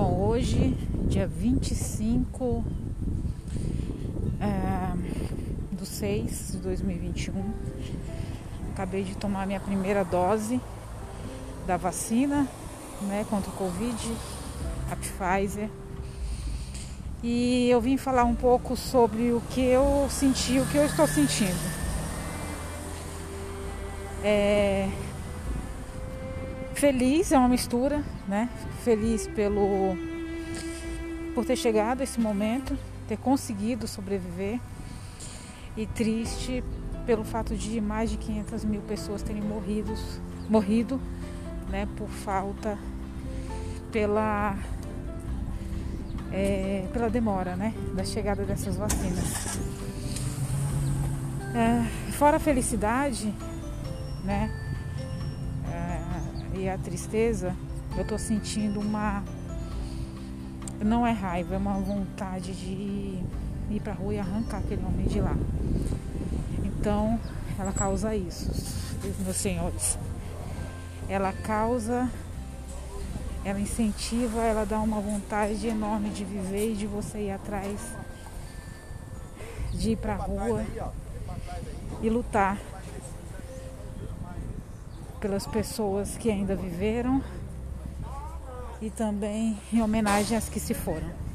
hoje, dia 25 é, do 6 de 2021. Acabei de tomar minha primeira dose da vacina né, contra o Covid, a Pfizer. E eu vim falar um pouco sobre o que eu senti, o que eu estou sentindo. É... Feliz é uma mistura, né? Feliz pelo por ter chegado a esse momento, ter conseguido sobreviver e triste pelo fato de mais de 500 mil pessoas terem morrido, morrido, né? Por falta, pela é, pela demora, né? Da chegada dessas vacinas. É, fora a felicidade, né? E a tristeza, eu tô sentindo uma. Não é raiva, é uma vontade de ir pra rua e arrancar aquele homem de lá. Então, ela causa isso, meus senhores. Ela causa, ela incentiva, ela dá uma vontade enorme de viver e de você ir atrás, de ir pra rua e lutar pelas pessoas que ainda viveram e também em homenagem às que se foram.